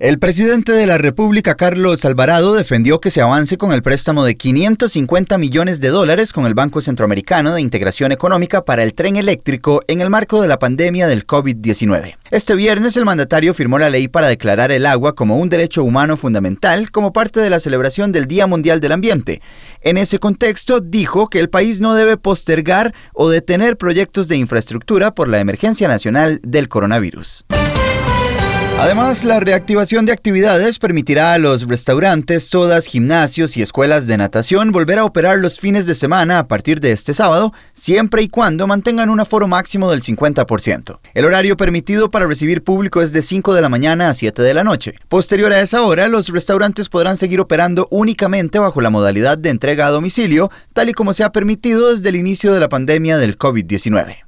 El presidente de la República, Carlos Alvarado, defendió que se avance con el préstamo de 550 millones de dólares con el Banco Centroamericano de Integración Económica para el tren eléctrico en el marco de la pandemia del COVID-19. Este viernes el mandatario firmó la ley para declarar el agua como un derecho humano fundamental como parte de la celebración del Día Mundial del Ambiente. En ese contexto, dijo que el país no debe postergar o detener proyectos de infraestructura por la emergencia nacional del coronavirus. Además, la reactivación de actividades permitirá a los restaurantes, sodas, gimnasios y escuelas de natación volver a operar los fines de semana a partir de este sábado, siempre y cuando mantengan un aforo máximo del 50%. El horario permitido para recibir público es de 5 de la mañana a 7 de la noche. Posterior a esa hora, los restaurantes podrán seguir operando únicamente bajo la modalidad de entrega a domicilio, tal y como se ha permitido desde el inicio de la pandemia del COVID-19.